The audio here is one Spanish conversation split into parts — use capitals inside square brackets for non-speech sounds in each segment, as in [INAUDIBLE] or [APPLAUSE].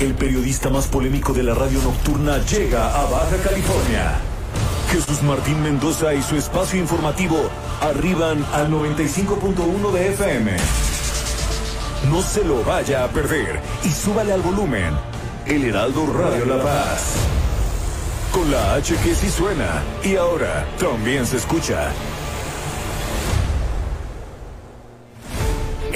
El periodista más polémico de la radio nocturna llega a Baja California. Jesús Martín Mendoza y su espacio informativo arriban al 95.1 de FM. No se lo vaya a perder y súbale al volumen. El Heraldo Radio La Paz. Con la H que sí suena y ahora también se escucha.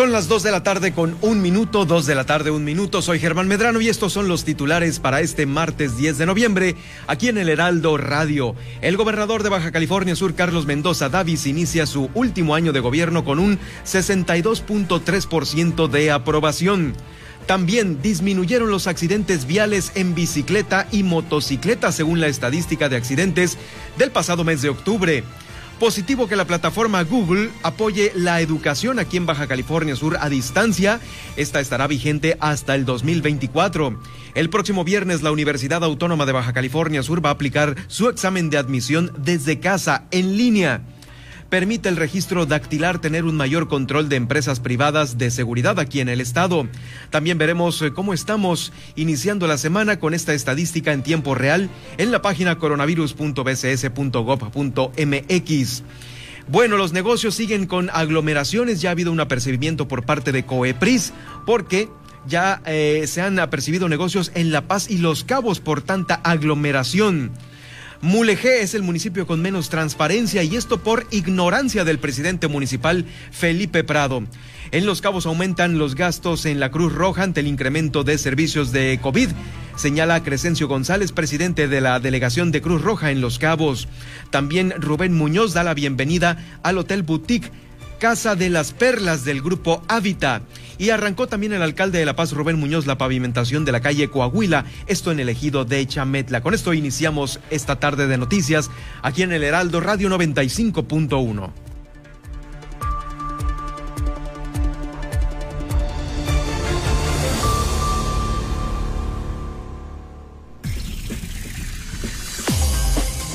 Son las 2 de la tarde con un minuto, 2 de la tarde, un minuto. Soy Germán Medrano y estos son los titulares para este martes 10 de noviembre, aquí en el Heraldo Radio. El gobernador de Baja California Sur, Carlos Mendoza Davis, inicia su último año de gobierno con un 62.3% de aprobación. También disminuyeron los accidentes viales en bicicleta y motocicleta según la estadística de accidentes del pasado mes de octubre. Positivo que la plataforma Google apoye la educación aquí en Baja California Sur a distancia. Esta estará vigente hasta el 2024. El próximo viernes la Universidad Autónoma de Baja California Sur va a aplicar su examen de admisión desde casa, en línea permite el registro dactilar tener un mayor control de empresas privadas de seguridad aquí en el estado. También veremos eh, cómo estamos iniciando la semana con esta estadística en tiempo real en la página coronavirus.bcs.gov.mx. Bueno, los negocios siguen con aglomeraciones. Ya ha habido un apercibimiento por parte de Coepris porque ya eh, se han apercibido negocios en La Paz y Los Cabos por tanta aglomeración. Mulegé es el municipio con menos transparencia y esto por ignorancia del presidente municipal Felipe Prado. En Los Cabos aumentan los gastos en la Cruz Roja ante el incremento de servicios de COVID, señala Crescencio González, presidente de la delegación de Cruz Roja en Los Cabos. También Rubén Muñoz da la bienvenida al Hotel Boutique Casa de las Perlas del grupo Hábitat. Y arrancó también el alcalde de La Paz, Rubén Muñoz, la pavimentación de la calle Coahuila, esto en el ejido de Chametla. Con esto iniciamos esta tarde de noticias aquí en el Heraldo Radio 95.1.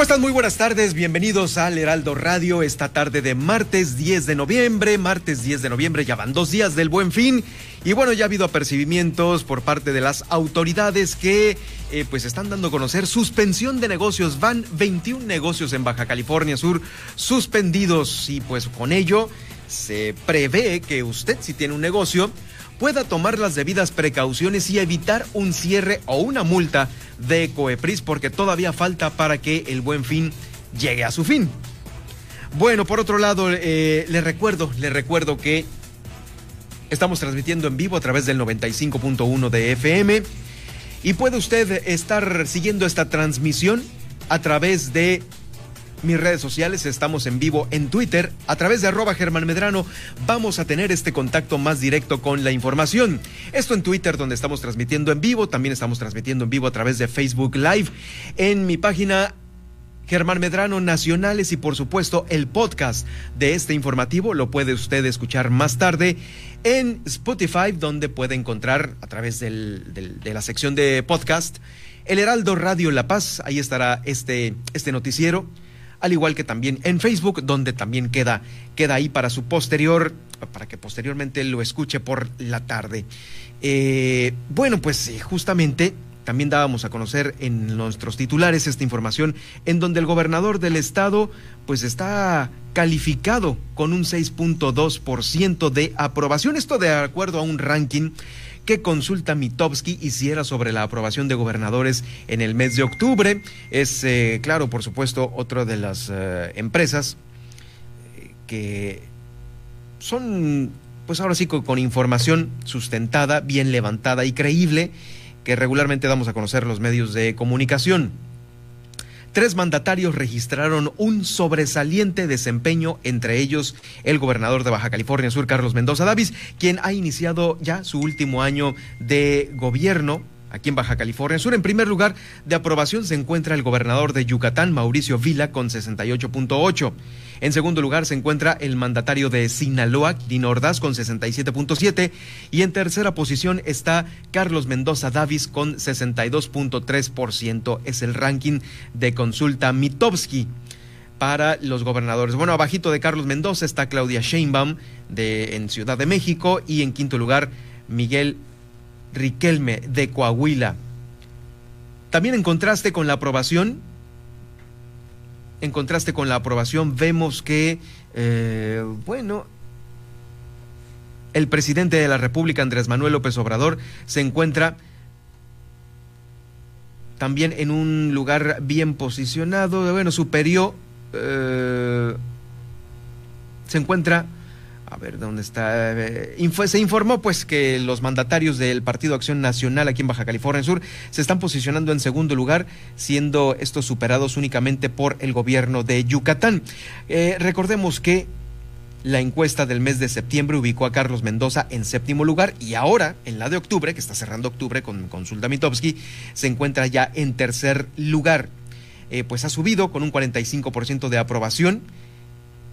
¿Cómo están? Muy buenas tardes, bienvenidos al Heraldo Radio esta tarde de martes 10 de noviembre, martes 10 de noviembre, ya van dos días del buen fin. Y bueno, ya ha habido apercibimientos por parte de las autoridades que eh, pues están dando a conocer suspensión de negocios, van 21 negocios en Baja California Sur suspendidos y pues con ello se prevé que usted si tiene un negocio pueda tomar las debidas precauciones y evitar un cierre o una multa de Coepris porque todavía falta para que el buen fin llegue a su fin. Bueno, por otro lado, eh, le recuerdo, le recuerdo que estamos transmitiendo en vivo a través del 95.1 de FM Y puede usted estar siguiendo esta transmisión a través de mis redes sociales, estamos en vivo en Twitter, a través de arroba Germán Medrano, vamos a tener este contacto más directo con la información. Esto en Twitter, donde estamos transmitiendo en vivo, también estamos transmitiendo en vivo a través de Facebook Live, en mi página Germán Medrano Nacionales y por supuesto el podcast de este informativo lo puede usted escuchar más tarde en Spotify, donde puede encontrar a través de la sección de podcast El Heraldo Radio La Paz. Ahí estará este, este noticiero al igual que también en Facebook, donde también queda, queda ahí para su posterior, para que posteriormente lo escuche por la tarde. Eh, bueno, pues justamente también dábamos a conocer en nuestros titulares esta información en donde el gobernador del estado pues está calificado con un 6.2% de aprobación. Esto de acuerdo a un ranking que consulta Mitowski hiciera sobre la aprobación de gobernadores en el mes de octubre. Es, eh, claro, por supuesto, otra de las eh, empresas eh, que son, pues ahora sí, con, información sustentada, bien levantada y creíble, que regularmente damos a conocer los medios de comunicación. Tres mandatarios registraron un sobresaliente desempeño, entre ellos el gobernador de Baja California Sur, Carlos Mendoza Davis, quien ha iniciado ya su último año de gobierno aquí en Baja California Sur. En primer lugar de aprobación se encuentra el gobernador de Yucatán, Mauricio Vila, con 68.8. En segundo lugar se encuentra el mandatario de Sinaloa, Dino Ordaz, con 67.7. Y en tercera posición está Carlos Mendoza Davis con 62.3%. Es el ranking de consulta Mitowski para los gobernadores. Bueno, abajito de Carlos Mendoza está Claudia Sheinbaum de, en Ciudad de México y en quinto lugar Miguel Riquelme de Coahuila. También en contraste con la aprobación en contraste con la aprobación, vemos que, eh, bueno, el presidente de la República, Andrés Manuel López Obrador, se encuentra también en un lugar bien posicionado, bueno, superior, eh, se encuentra a ver dónde está. Eh, se informó pues que los mandatarios del Partido Acción Nacional aquí en Baja California Sur se están posicionando en segundo lugar, siendo estos superados únicamente por el gobierno de Yucatán. Eh, recordemos que la encuesta del mes de septiembre ubicó a Carlos Mendoza en séptimo lugar y ahora, en la de octubre, que está cerrando octubre con Consulta Mitowski, se encuentra ya en tercer lugar. Eh, pues ha subido con un 45% de aprobación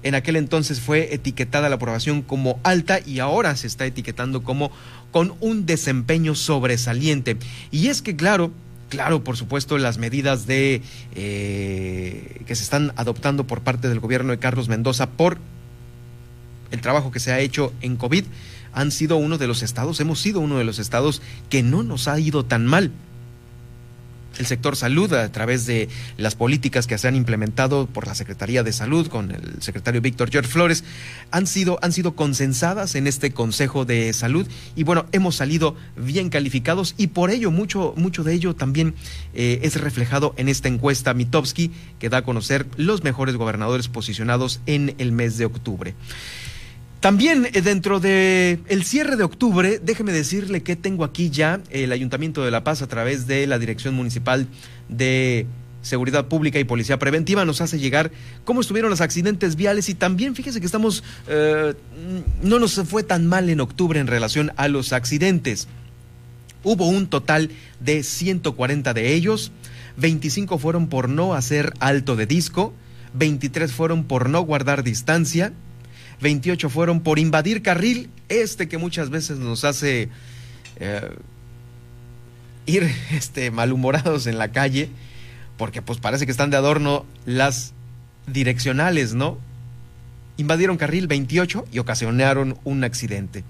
en aquel entonces fue etiquetada la aprobación como alta y ahora se está etiquetando como con un desempeño sobresaliente. Y es que, claro, claro, por supuesto, las medidas de eh, que se están adoptando por parte del gobierno de Carlos Mendoza por el trabajo que se ha hecho en COVID han sido uno de los estados, hemos sido uno de los estados que no nos ha ido tan mal el sector salud a través de las políticas que se han implementado por la Secretaría de Salud con el secretario Víctor George Flores han sido, han sido consensadas en este Consejo de Salud y bueno, hemos salido bien calificados y por ello mucho, mucho de ello también eh, es reflejado en esta encuesta Mitowski que da a conocer los mejores gobernadores posicionados en el mes de octubre. También eh, dentro de el cierre de octubre, déjeme decirle que tengo aquí ya el Ayuntamiento de La Paz a través de la Dirección Municipal de Seguridad Pública y Policía Preventiva nos hace llegar cómo estuvieron los accidentes viales y también fíjese que estamos, eh, no nos fue tan mal en octubre en relación a los accidentes. Hubo un total de 140 de ellos, 25 fueron por no hacer alto de disco, 23 fueron por no guardar distancia, 28 fueron por invadir carril, este que muchas veces nos hace eh, ir [LAUGHS] este, malhumorados en la calle, porque pues parece que están de adorno las direccionales, ¿no? Invadieron carril 28 y ocasionaron un accidente.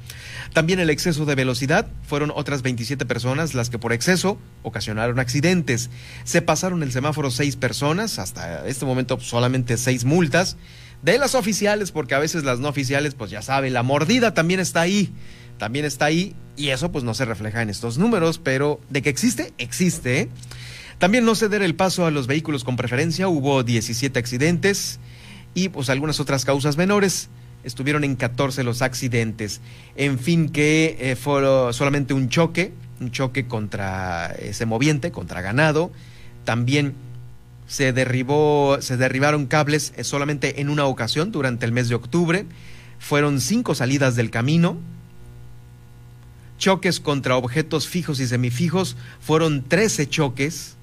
También el exceso de velocidad fueron otras 27 personas las que por exceso ocasionaron accidentes. Se pasaron el semáforo seis personas, hasta este momento solamente seis multas de las oficiales, porque a veces las no oficiales, pues ya sabe, la mordida también está ahí, también está ahí, y eso pues no se refleja en estos números, pero de que existe, existe. También no ceder el paso a los vehículos con preferencia, hubo 17 accidentes y pues algunas otras causas menores. Estuvieron en 14 los accidentes. En fin, que eh, fue solamente un choque un choque contra ese moviente, contra ganado. También se derribó, se derribaron cables eh, solamente en una ocasión durante el mes de octubre. Fueron cinco salidas del camino. Choques contra objetos fijos y semifijos fueron 13 choques.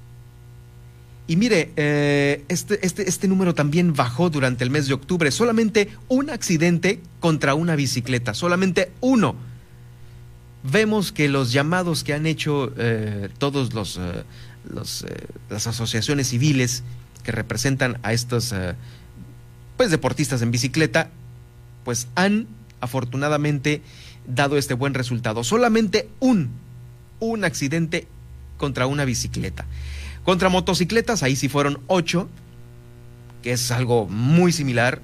Y mire, eh, este, este, este número también bajó durante el mes de octubre. Solamente un accidente contra una bicicleta, solamente uno. Vemos que los llamados que han hecho eh, todos los, los las asociaciones civiles que representan a estos pues deportistas en bicicleta pues han afortunadamente dado este buen resultado. Solamente un, un accidente contra una bicicleta. Contra motocicletas, ahí sí fueron ocho, que es algo muy similar.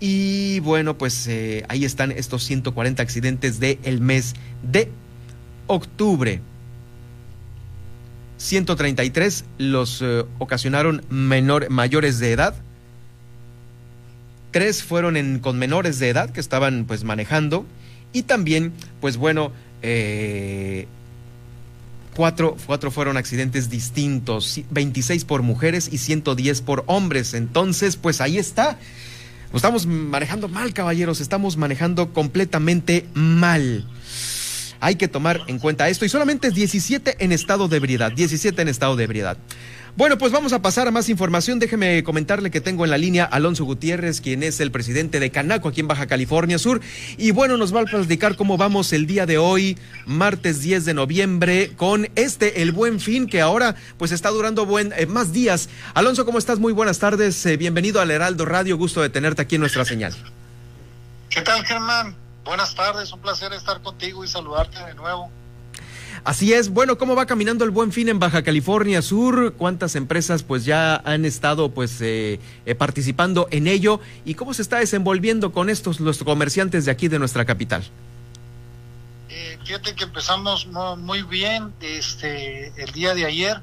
Y bueno, pues eh, ahí están estos 140 accidentes del mes de octubre. 133 los eh, ocasionaron mayores de edad tres fueron con menores de edad que estaban pues manejando y también pues bueno eh, cuatro, cuatro fueron accidentes distintos, 26 por mujeres y 110 por hombres. Entonces pues ahí está. Estamos manejando mal, caballeros, estamos manejando completamente mal. Hay que tomar en cuenta esto y solamente es 17 en estado de ebriedad, 17 en estado de ebriedad. Bueno, pues vamos a pasar a más información. Déjeme comentarle que tengo en la línea Alonso Gutiérrez, quien es el presidente de Canaco aquí en Baja California Sur. Y bueno, nos va a platicar cómo vamos el día de hoy, martes 10 de noviembre, con este, el buen fin, que ahora pues está durando buen, eh, más días. Alonso, ¿cómo estás? Muy buenas tardes. Eh, bienvenido al Heraldo Radio. Gusto de tenerte aquí en nuestra señal. ¿Qué tal, Germán? Buenas tardes. Un placer estar contigo y saludarte de nuevo. Así es. Bueno, ¿cómo va caminando el buen fin en Baja California Sur? ¿Cuántas empresas pues ya han estado pues eh, eh, participando en ello? ¿Y cómo se está desenvolviendo con estos los comerciantes de aquí de nuestra capital? Eh, fíjate que empezamos muy bien este el día de ayer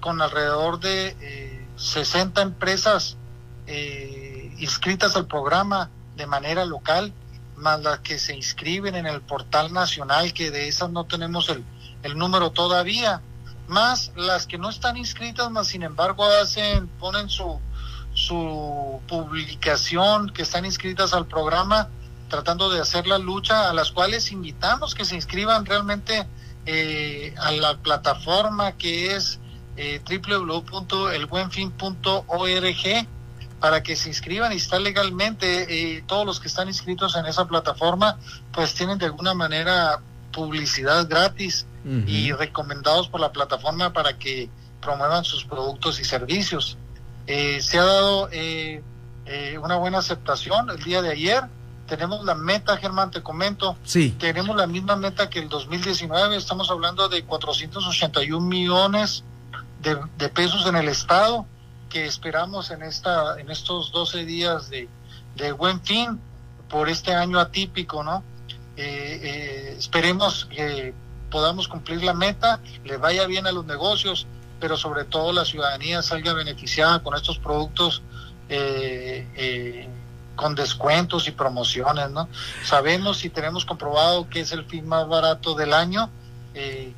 con alrededor de 60 empresas inscritas al programa de manera local más las que se inscriben en el portal nacional, que de esas no tenemos el, el número todavía, más las que no están inscritas, más sin embargo hacen, ponen su, su publicación, que están inscritas al programa, tratando de hacer la lucha, a las cuales invitamos que se inscriban realmente eh, a la plataforma que es eh, www.elbuenfin.org para que se inscriban y está legalmente. Eh, todos los que están inscritos en esa plataforma, pues tienen de alguna manera publicidad gratis y recomendados por la plataforma para que promuevan sus productos y servicios. Eh, se ha dado eh, una buena aceptación el día de ayer. Tenemos la meta, Germán, te comento. Sí. Tenemos la misma meta que el 2019. Estamos hablando de 481 millones de, de pesos en el Estado que esperamos en, esta, en estos 12 días de, buen fin por este año atípico, ¿no? Eh, eh, esperemos que podamos cumplir la meta, le vaya bien a los negocios, pero sobre todo la ciudadanía salga beneficiada con estos productos eh, con descuentos y promociones, ¿no? Sabemos y tenemos comprobado que es el fin más barato del año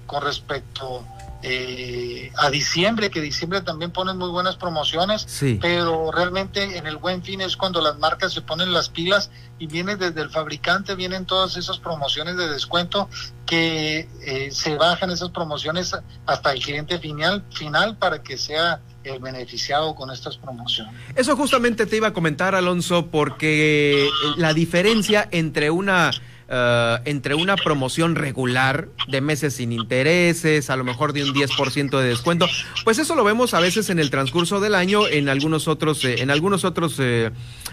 con respecto eh, a diciembre, que diciembre también ponen muy buenas promociones, pero realmente en el buen fin es cuando las marcas se ponen las pilas y viene desde el fabricante, vienen todas esas promociones de descuento que eh, se bajan esas promociones hasta el cliente final, final para que sea el beneficiado con estas promociones. Eso justamente te iba a comentar, Alonso, porque la diferencia entre una eh, entre una promoción regular de meses sin intereses, a lo mejor de un 10% de descuento, pues eso lo vemos a veces en el transcurso del año, en algunos otros, eh, en algunos otros, eh,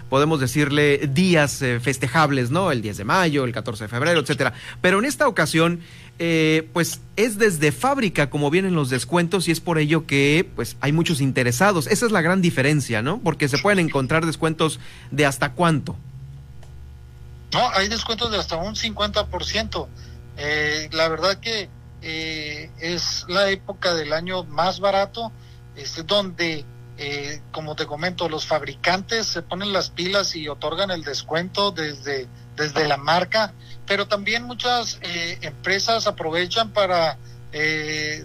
podemos decirle, días festejables, ¿no? El 10 de mayo, el 14 de febrero, etcétera. Pero en esta ocasión, pues es desde fábrica como vienen los descuentos y es por ello que pues hay muchos interesados. Esa es la gran diferencia, ¿no? Porque se pueden encontrar descuentos de hasta cuánto. No, hay descuentos de hasta un 50%. Eh, la verdad que eh, es la época del año más barato, este, donde, eh, como te comento, los fabricantes se ponen las pilas y otorgan el descuento desde, desde la marca, pero también muchas eh, empresas aprovechan para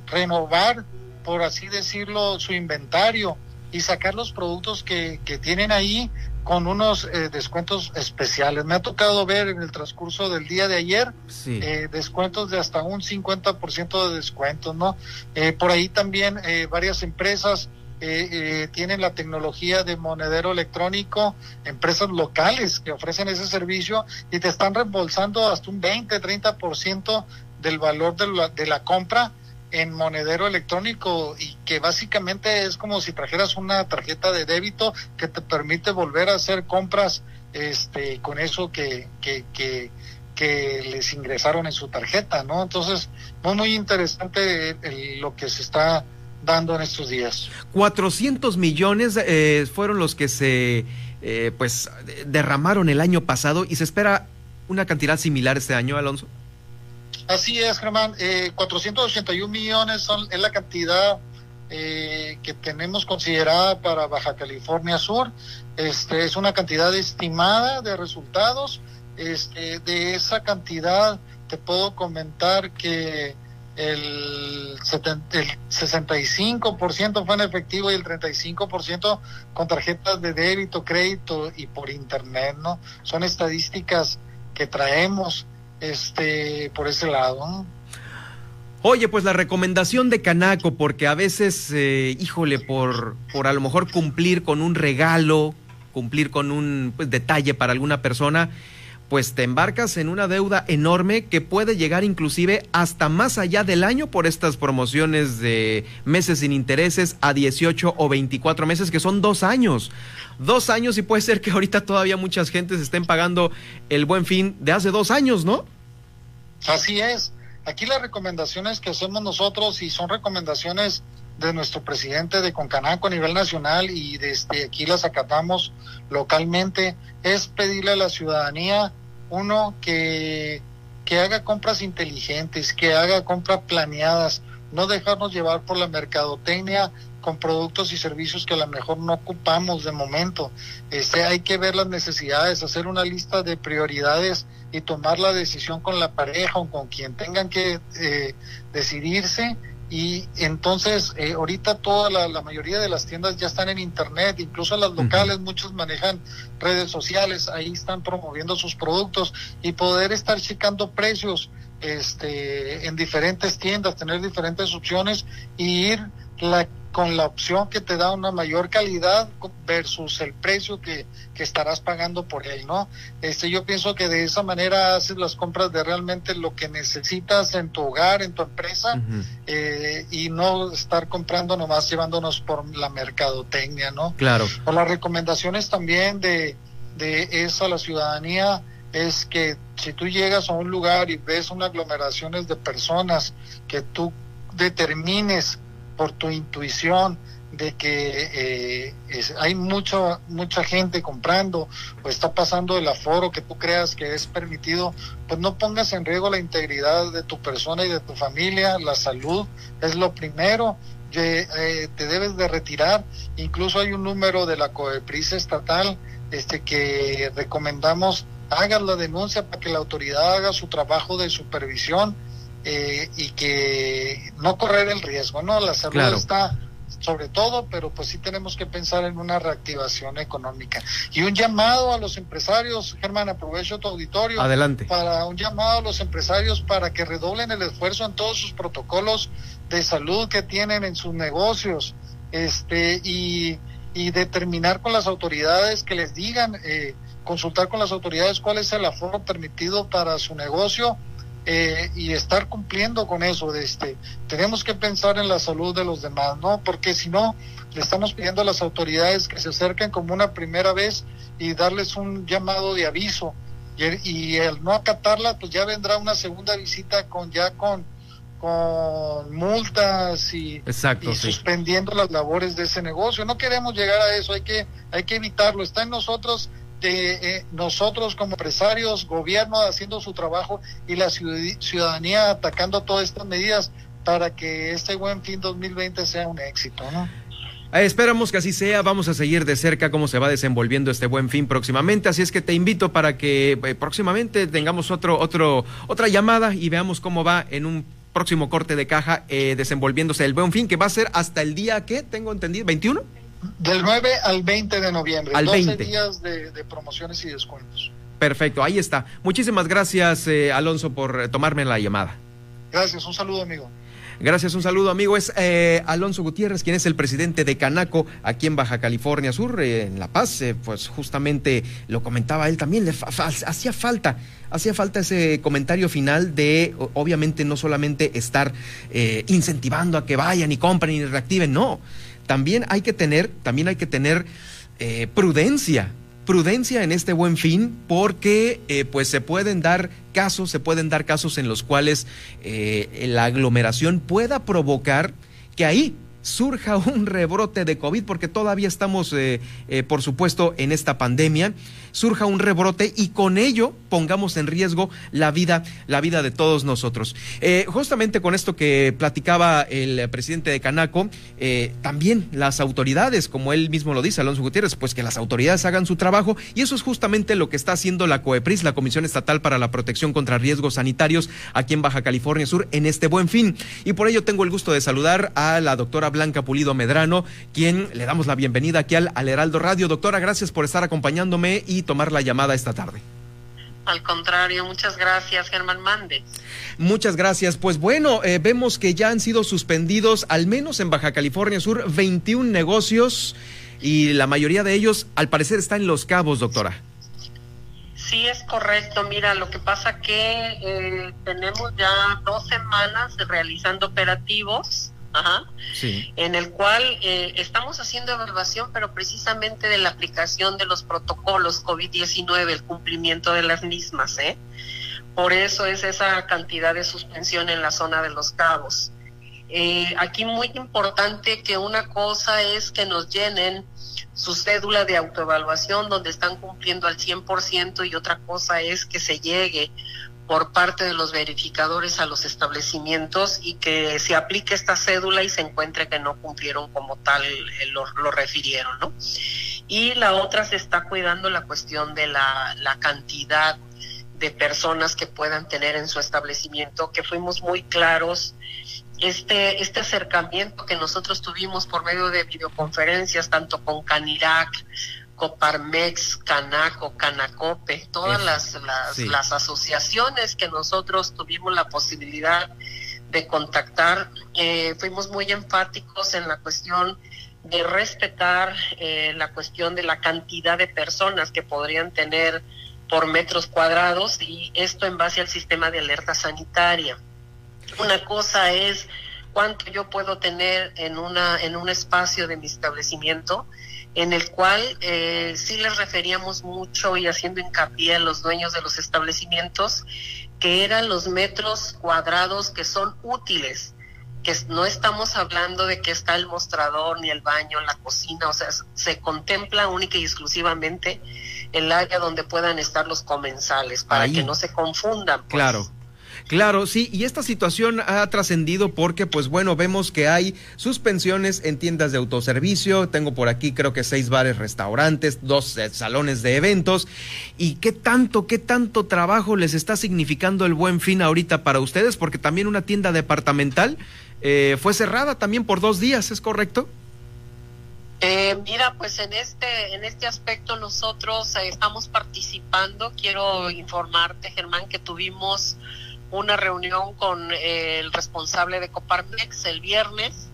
renovar, por así decirlo, su inventario y sacar los productos que, que tienen ahí con unos eh, descuentos especiales. Me ha tocado ver en el transcurso del día de ayer eh, descuentos de hasta un 50% de descuentos, ¿no? Eh, por ahí también varias empresas tienen la tecnología de monedero electrónico, empresas locales que ofrecen ese servicio y te están reembolsando hasta un 20, 30% del valor de la, de la compra en monedero electrónico y que básicamente es como si trajeras una tarjeta de débito que te permite volver a hacer compras este con eso que, que, que, les ingresaron en su tarjeta, ¿no? Entonces, muy, muy interesante lo que se está dando en estos días. 400 millones eh, fueron los que se eh, pues derramaron el año pasado y se espera una cantidad similar este año, Alonso. Así es, Germán. Eh, 481 millones son, es la cantidad eh, que tenemos considerada para Baja California Sur. Este, es una cantidad estimada de resultados. Este, de esa cantidad te puedo comentar que el, el 65% fue en efectivo y el 35% con tarjetas de débito, crédito y por internet, ¿no? Son estadísticas que traemos este, por ese lado. Oye, pues la recomendación de Canaco, porque a veces, eh, híjole, por, por a lo mejor cumplir con un regalo, cumplir con un pues, detalle para alguna persona, pues te embarcas en una deuda enorme que puede llegar inclusive hasta más allá del año por estas promociones de meses sin intereses a 18 o 24 meses, que son dos años. Dos años y puede ser que ahorita todavía muchas gentes estén pagando el buen fin de hace dos años, ¿no? Así es. Aquí las recomendaciones que hacemos nosotros y son recomendaciones de nuestro presidente de Concanaco a nivel nacional y desde aquí las acatamos localmente es pedirle a la ciudadanía uno que que haga compras inteligentes, que haga compras planeadas, no dejarnos llevar por la mercadotecnia con productos y servicios que a lo mejor no ocupamos de momento. Este, hay que ver las necesidades, hacer una lista de prioridades y tomar la decisión con la pareja o con quien tengan que eh, decidirse. Y entonces, eh, ahorita toda la, mayoría de las tiendas ya están en internet, incluso las locales, muchos manejan redes sociales, ahí están promoviendo sus productos y poder estar checando precios este, en diferentes tiendas, tener diferentes opciones y ir la con la opción que te da una mayor calidad versus el precio que, estarás pagando por él, ¿no? Este, yo pienso que de esa manera haces las compras de realmente lo que necesitas en tu hogar, en tu empresa, eh, y no estar comprando nomás llevándonos por la mercadotecnia, ¿no? Claro. O las recomendaciones también de, de eso a la ciudadanía es que si tú llegas a un lugar y ves unas aglomeraciones de personas que tú determines por tu intuición de que eh, hay mucho, mucha gente comprando o está pasando el aforo que tú creas que es permitido, pues no pongas en riesgo la integridad de tu persona y de tu familia, la salud es lo primero, eh, te debes de retirar, incluso hay un número de la COEPRIS estatal este que recomendamos hagas la denuncia para que la autoridad haga su trabajo de supervisión eh, y que no correr el riesgo, ¿no? La salud está sobre todo, pero pues sí tenemos que pensar en una reactivación económica. Y un llamado a los empresarios, Germán, aprovecho tu auditorio. Adelante. Para un llamado a los empresarios para que redoblen el esfuerzo en todos sus protocolos de salud que tienen en sus negocios, este, y, y determinar con las autoridades que les digan, eh, consultar con las autoridades cuál es el aforo permitido para su negocio eh, y estar cumpliendo con eso. De este, tenemos que pensar en la salud de los demás, ¿no? Porque si no, le estamos pidiendo a las autoridades que se acerquen como una primera vez y darles un llamado de aviso. Y, el no acatarla, pues ya vendrá una segunda visita con ya con con multas y, suspendiendo las labores de ese negocio. No queremos llegar a eso, hay que, hay que evitarlo. Está en nosotros eh, nosotros como empresarios, gobierno haciendo su trabajo y la ciudadanía atacando todas estas medidas para que este buen fin 2020 sea un éxito, ¿no? Esperamos que así sea. Vamos a seguir de cerca cómo se va desenvolviendo este buen fin próximamente. Así es que te invito para que eh, próximamente tengamos otro, otro, otra llamada y veamos cómo va en un próximo corte de caja eh, desenvolviéndose el buen fin, que va a ser hasta el día que tengo entendido, 21. Del 9 al 20 de noviembre. Al 12 días de, promociones y descuentos. Perfecto, ahí está. Muchísimas gracias, Alonso, por tomarme la llamada. Gracias, un saludo, amigo. Gracias, un saludo amigo. Es eh, Alonso Gutiérrez, quien es el presidente de Canaco aquí en Baja California Sur, eh, en La Paz. Eh, pues justamente lo comentaba él también, le hacía falta, hacía falta ese comentario final de, obviamente, no solamente estar incentivando a que vayan y compren y reactiven, no. También hay que tener, también hay que tener prudencia prudencia en este buen fin porque eh, pues se pueden dar casos, se pueden dar casos en los cuales eh, la aglomeración pueda provocar que ahí surja [LAUGHS] un rebrote de COVID, porque todavía estamos, eh, por supuesto, en esta pandemia surja un rebrote y con ello pongamos en riesgo la vida, la vida de todos nosotros. Eh, justamente con esto que platicaba el presidente de Canaco, eh, también las autoridades, como él mismo lo dice, Alonso Gutiérrez, pues que las autoridades hagan su trabajo y eso es justamente lo que está haciendo la COEPRIS, la Comisión Estatal para la Protección contra Riesgos Sanitarios aquí en Baja California Sur en este buen fin. Y por ello tengo el gusto de saludar a la doctora Blanca Pulido Medrano, quien le damos la bienvenida aquí al, al Heraldo Radio. Doctora, gracias por estar acompañándome y tomar la llamada esta tarde. Al contrario, muchas gracias, Germán Mande. Muchas gracias. Pues bueno, eh, vemos que ya han sido suspendidos, al menos en Baja California Sur, 21 negocios y la mayoría de ellos, al parecer, está en Los Cabos, doctora. Sí, es correcto. Mira, lo que pasa que eh, tenemos ya dos semanas realizando operativos Ajá, en el cual eh, estamos haciendo evaluación, pero precisamente de la aplicación de los protocolos COVID-19, el cumplimiento de las mismas. ¿eh? Por eso es esa cantidad de suspensión en la zona de los cabos. Eh, aquí muy importante que una cosa es que nos llenen su cédula de autoevaluación donde están cumpliendo al 100% y otra cosa es que se llegue por parte de los verificadores a los establecimientos y que se aplique esta cédula y se encuentre que no cumplieron como tal eh, lo, refirieron, ¿no? Y la otra se está cuidando la cuestión de la, la cantidad de personas que puedan tener en su establecimiento, que fuimos muy claros este, este acercamiento que nosotros tuvimos por medio de videoconferencias, tanto con Canirac, Coparmex, Canaco, Canacope, todas las, las, asociaciones que nosotros tuvimos la posibilidad de contactar, eh, fuimos muy enfáticos en la cuestión de respetar eh, la cuestión de la cantidad de personas que podrían tener por metros cuadrados y esto en base al sistema de alerta sanitaria. Una cosa es cuánto yo puedo tener en una en un espacio de mi establecimiento en el cual eh, sí les referíamos mucho y haciendo hincapié a los dueños de los establecimientos que eran los metros cuadrados que son útiles, que no estamos hablando de que está el mostrador, ni el baño, la cocina, o sea, se contempla única y exclusivamente el área donde puedan estar los comensales, para que no se confundan. Pues. Claro. Claro, sí, y esta situación ha trascendido porque, pues bueno, vemos que hay suspensiones en tiendas de autoservicio, tengo por aquí creo que seis bares, restaurantes, dos eh, salones de eventos, y qué tanto, qué tanto trabajo les está significando el buen fin ahorita para ustedes, porque también una tienda departamental eh, fue cerrada también por dos días, ¿es correcto? Eh, mira, pues en este en este aspecto nosotros estamos participando. Quiero informarte, Germán, que tuvimos una reunión con el responsable de Coparmex el viernes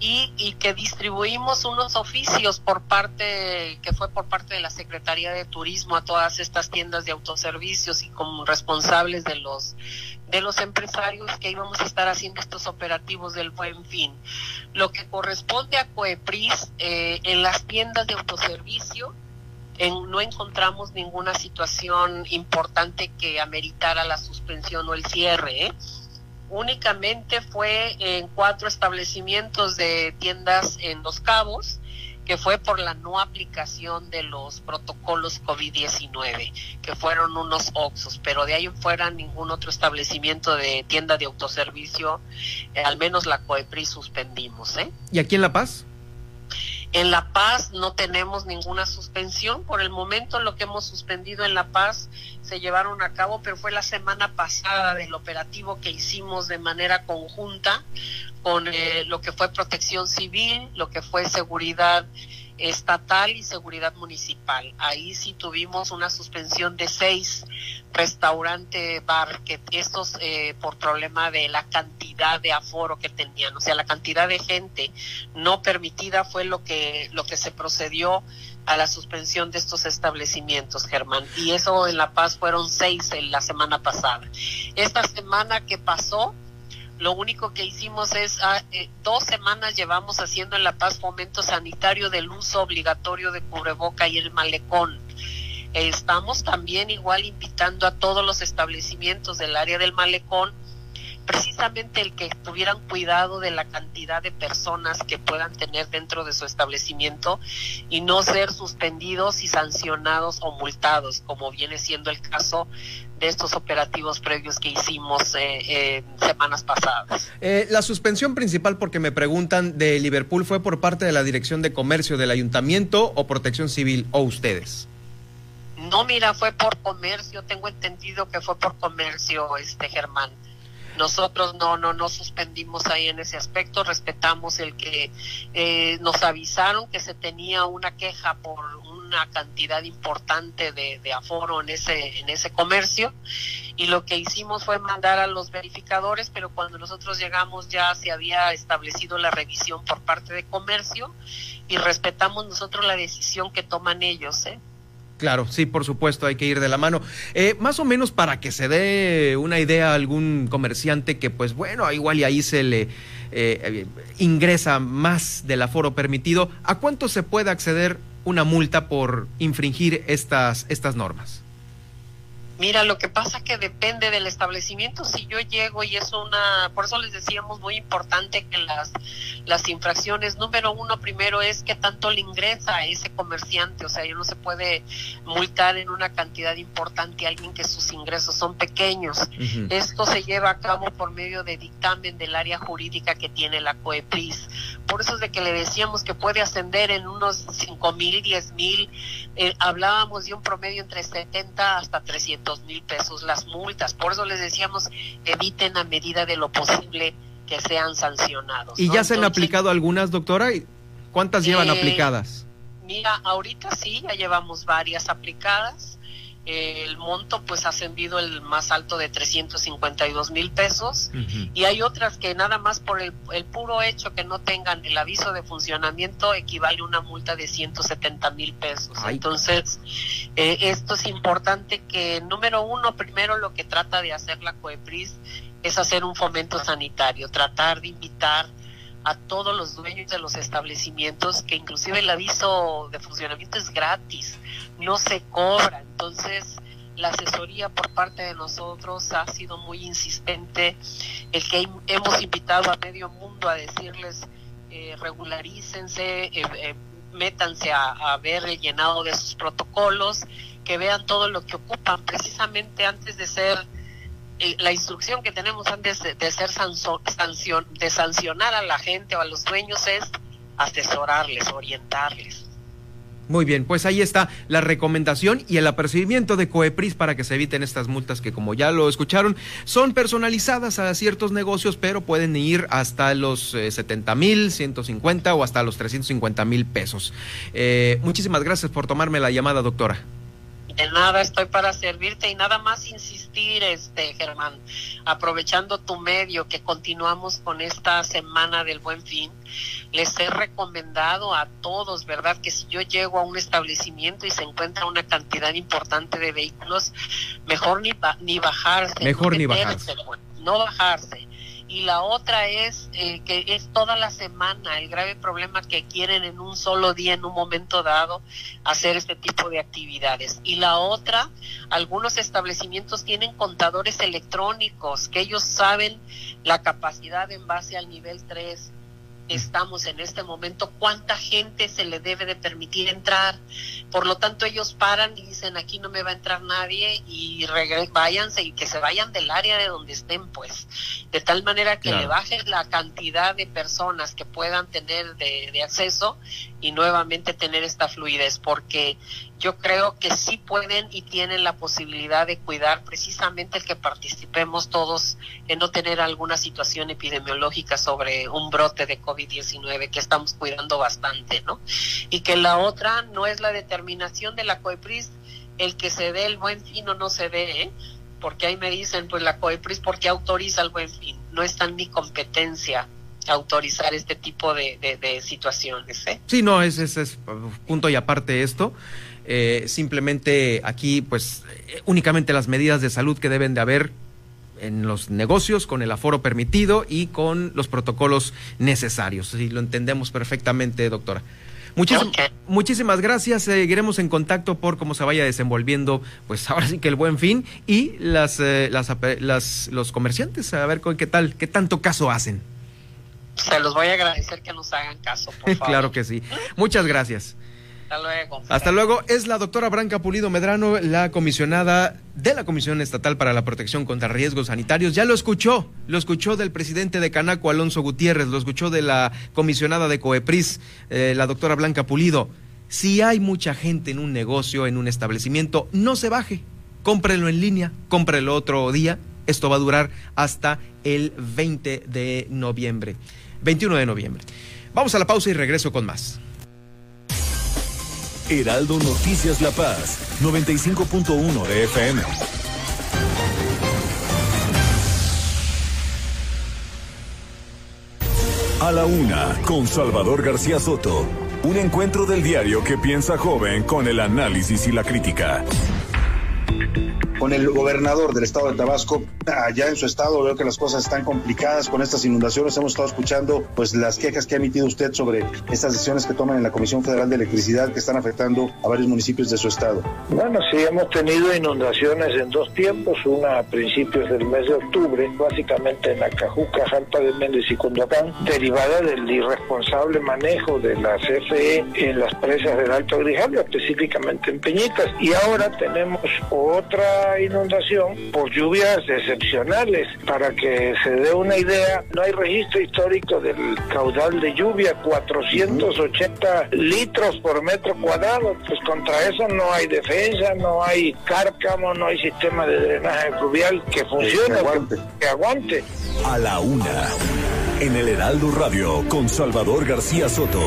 y, y, que distribuimos unos oficios por parte, que fue por parte de la Secretaría de Turismo a todas estas tiendas de autoservicios y como responsables de los de los empresarios que íbamos a estar haciendo estos operativos del buen fin. Lo que corresponde a Coepris eh, en las tiendas de autoservicio, no encontramos ninguna situación importante que ameritara la suspensión o el cierre. ¿eh? Únicamente fue en cuatro establecimientos de tiendas en Los Cabos, que fue por la no aplicación de los protocolos COVID-19, que fueron unos Oxos, pero de ahí fuera ningún otro establecimiento de tienda de autoservicio, eh, al menos la COEPRI suspendimos. ¿eh? ¿Y aquí en La Paz? En La Paz no tenemos ninguna suspensión. Por el momento lo que hemos suspendido en La Paz se llevaron a cabo, pero fue la semana pasada del operativo que hicimos de manera conjunta con eh, lo que fue protección civil, lo que fue seguridad estatal y seguridad municipal. Ahí sí tuvimos una suspensión de seis restaurante bar que estos eh, por problema de la cantidad de aforo que tenían, o sea, la cantidad de gente no permitida fue lo que lo que se procedió a la suspensión de estos establecimientos, Germán. Y eso en La Paz fueron seis en la semana pasada. Esta semana que pasó, lo único que hicimos es, ah, eh, dos semanas llevamos haciendo en La Paz fomento sanitario del uso obligatorio de cubreboca y el malecón. estamos también igual invitando a todos los establecimientos del área del malecón precisamente el que tuvieran cuidado de la cantidad de personas que puedan tener dentro de su establecimiento y no ser suspendidos y sancionados o multados, como viene siendo el caso de estos operativos previos que hicimos eh, semanas pasadas. Eh, la suspensión principal, porque me preguntan, de Liverpool fue por parte de la Dirección de Comercio del Ayuntamiento o Protección Civil o ustedes. No, mira, fue por comercio, tengo entendido que fue por comercio, este Germán. Nosotros no, no, no suspendimos ahí en ese aspecto, respetamos el que eh, nos avisaron que se tenía una queja por una cantidad importante de, de, aforo en ese, en ese comercio y lo que hicimos fue mandar a los verificadores, pero cuando nosotros llegamos ya se había establecido la revisión por parte de comercio y respetamos nosotros la decisión que toman ellos, ¿eh? Claro, sí, por supuesto, hay que ir de la mano. Eh, más o menos para que se dé una idea a algún comerciante que, pues bueno, igual y ahí se le eh, ingresa más del aforo permitido, ¿a cuánto se puede acceder una multa por infringir estas, estas normas? Mira, lo que pasa que depende del establecimiento. Si yo llego y es una, por eso les decíamos muy importante que las las infracciones, número uno, primero es que tanto le ingresa a ese comerciante, o sea, ya no se puede multar en una cantidad importante a alguien que sus ingresos son pequeños. Esto se lleva a cabo por medio de dictamen del área jurídica que tiene la COEPRIS. Por eso es de que le decíamos que puede ascender en unos cinco mil, diez mil, eh, hablábamos de un promedio entre 70 hasta 300 mil pesos las multas. Por eso les decíamos, eviten a medida de lo posible que sean sancionados. ¿Y ya se han aplicado algunas, doctora? ¿Cuántas llevan eh, aplicadas? Mira, ahorita sí, ya llevamos varias aplicadas. El monto pues ha ascendido el más alto de 352 mil pesos. Y hay otras que nada más por el, puro hecho que no tengan el aviso de funcionamiento equivale a una multa de 170 mil pesos. Entonces, eh, esto es importante que número uno, primero lo que trata de hacer la COEPRIS es hacer un fomento sanitario, tratar de invitar a todos los dueños de los establecimientos, que inclusive el aviso de funcionamiento es gratis, no se cobra. Entonces, la asesoría por parte de nosotros ha sido muy insistente, el que hemos invitado a medio mundo a decirles eh, regularícense, eh, eh, métanse a, a, ver llenado de sus protocolos, que vean todo lo que ocupan precisamente antes de ser la instrucción que tenemos antes de, ser sanción, de sancionar a la gente o a los dueños es asesorarles, orientarles. Muy bien, pues ahí está la recomendación y el apercibimiento de COEPRIS para que se eviten estas multas que, como ya lo escucharon, son personalizadas a ciertos negocios, pero pueden ir hasta los 70 eh, mil, 150 o hasta los 350 mil pesos. Eh, muchísimas gracias por tomarme la llamada, doctora. De nada, estoy para servirte y nada más insistir, este Germán, aprovechando tu medio que continuamos con esta semana del Buen Fin, les he recomendado a todos, ¿verdad? Que si yo llego a un establecimiento y se encuentra una cantidad importante de vehículos, mejor ni, ni bajarse. Mejor ni bajarse. No bajarse y la otra es eh, que es toda la semana el grave problema que quieren en un solo día, en un momento dado, hacer este tipo de actividades. Y la otra, algunos establecimientos tienen contadores electrónicos que ellos saben la capacidad en base al nivel 3 estamos en este momento, cuánta gente se le debe de permitir entrar. Por lo tanto, ellos paran y dicen, aquí no me va a entrar nadie y váyanse y que se vayan del área de donde estén, pues. De tal manera que le bajen la cantidad de personas que puedan tener de, de acceso y nuevamente tener esta fluidez, porque yo creo que sí pueden y tienen la posibilidad de cuidar precisamente el que participemos todos en no tener alguna situación epidemiológica sobre un brote de COVID-19 que estamos cuidando bastante, ¿no? Y que la otra no es la determinación de la COEPRIS el que se dé el buen fin o no se dé, ¿eh? porque ahí me dicen, pues la COEPRIS, ¿por qué autoriza el buen fin? No está en mi competencia autorizar este tipo de, de, situaciones. ¿eh? Sí, no, es, es, es punto y aparte esto. Eh, simplemente aquí, pues, eh, únicamente las medidas de salud que deben de haber en los negocios con el aforo permitido y con los protocolos necesarios. Si lo entendemos perfectamente, doctora. Muchísimas gracias. Seguiremos en contacto por cómo se vaya desenvolviendo, pues ahora sí que el buen fin y las, eh, las, las, los comerciantes, a ver qué tal, qué tanto caso hacen. Se los voy a agradecer que nos hagan caso, por [LAUGHS] favor. claro que sí. Muchas gracias. Hasta luego. Hasta luego. Es la doctora Branca Pulido Medrano, la comisionada de la Comisión Estatal para la Protección contra Riesgos Sanitarios. Ya lo escuchó, lo escuchó del presidente de Canaco, Alonso Gutiérrez, lo escuchó de la comisionada de COEPRIS, eh, la doctora Blanca Pulido. Si hay mucha gente en un negocio, en un establecimiento, no se baje. Cómprelo en línea, cómprelo otro día. Esto va a durar hasta el 20 de noviembre. 21 de noviembre. Vamos a la pausa y regreso con más. Heraldo Noticias La Paz, 95.1 de FM. A la una, con Salvador García Soto. Un encuentro del diario que piensa joven con el análisis y la crítica con el gobernador del estado de Tabasco. Allá en su estado veo que las cosas están complicadas con estas inundaciones. Hemos estado escuchando pues las quejas que ha emitido usted sobre estas decisiones que toman en la Comisión Federal de Electricidad que están afectando a varios municipios de su estado. Bueno, sí, hemos tenido inundaciones en dos tiempos, una a principios del mes de octubre, básicamente en Acajuca, Jalpa de Méndez y Cundacán, derivada del irresponsable manejo de la CFE en las presas del Alto Grijalio, específicamente en Peñitas. Y ahora tenemos otra inundación por lluvias excepcionales. Para que se dé una idea, no hay registro histórico del caudal de lluvia, 480 litros por metro cuadrado. Pues contra eso no hay defensa, no hay cárcamo, no hay sistema de drenaje fluvial que funcione, que aguante. que aguante. A la una, en el Heraldo Radio, con Salvador García Soto,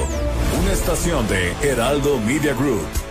una estación de Heraldo Media Group.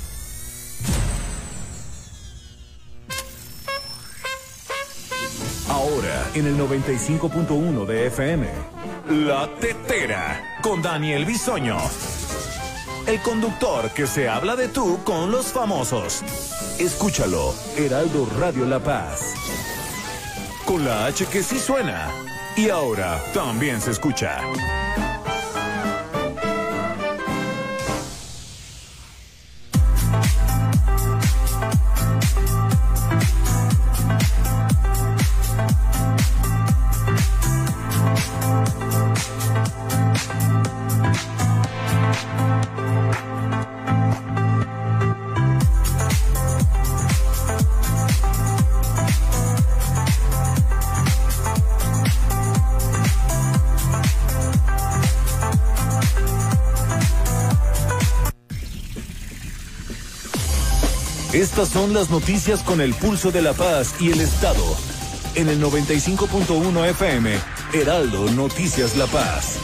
Ahora en el 95.1 de FM. La Tetera con Daniel Bisoño. El conductor que se habla de tú con los famosos. Escúchalo, Heraldo Radio La Paz. Con la H que sí suena. Y ahora también se escucha. Son las noticias con el pulso de la paz y el Estado. En el 95.1 FM, Heraldo Noticias La Paz.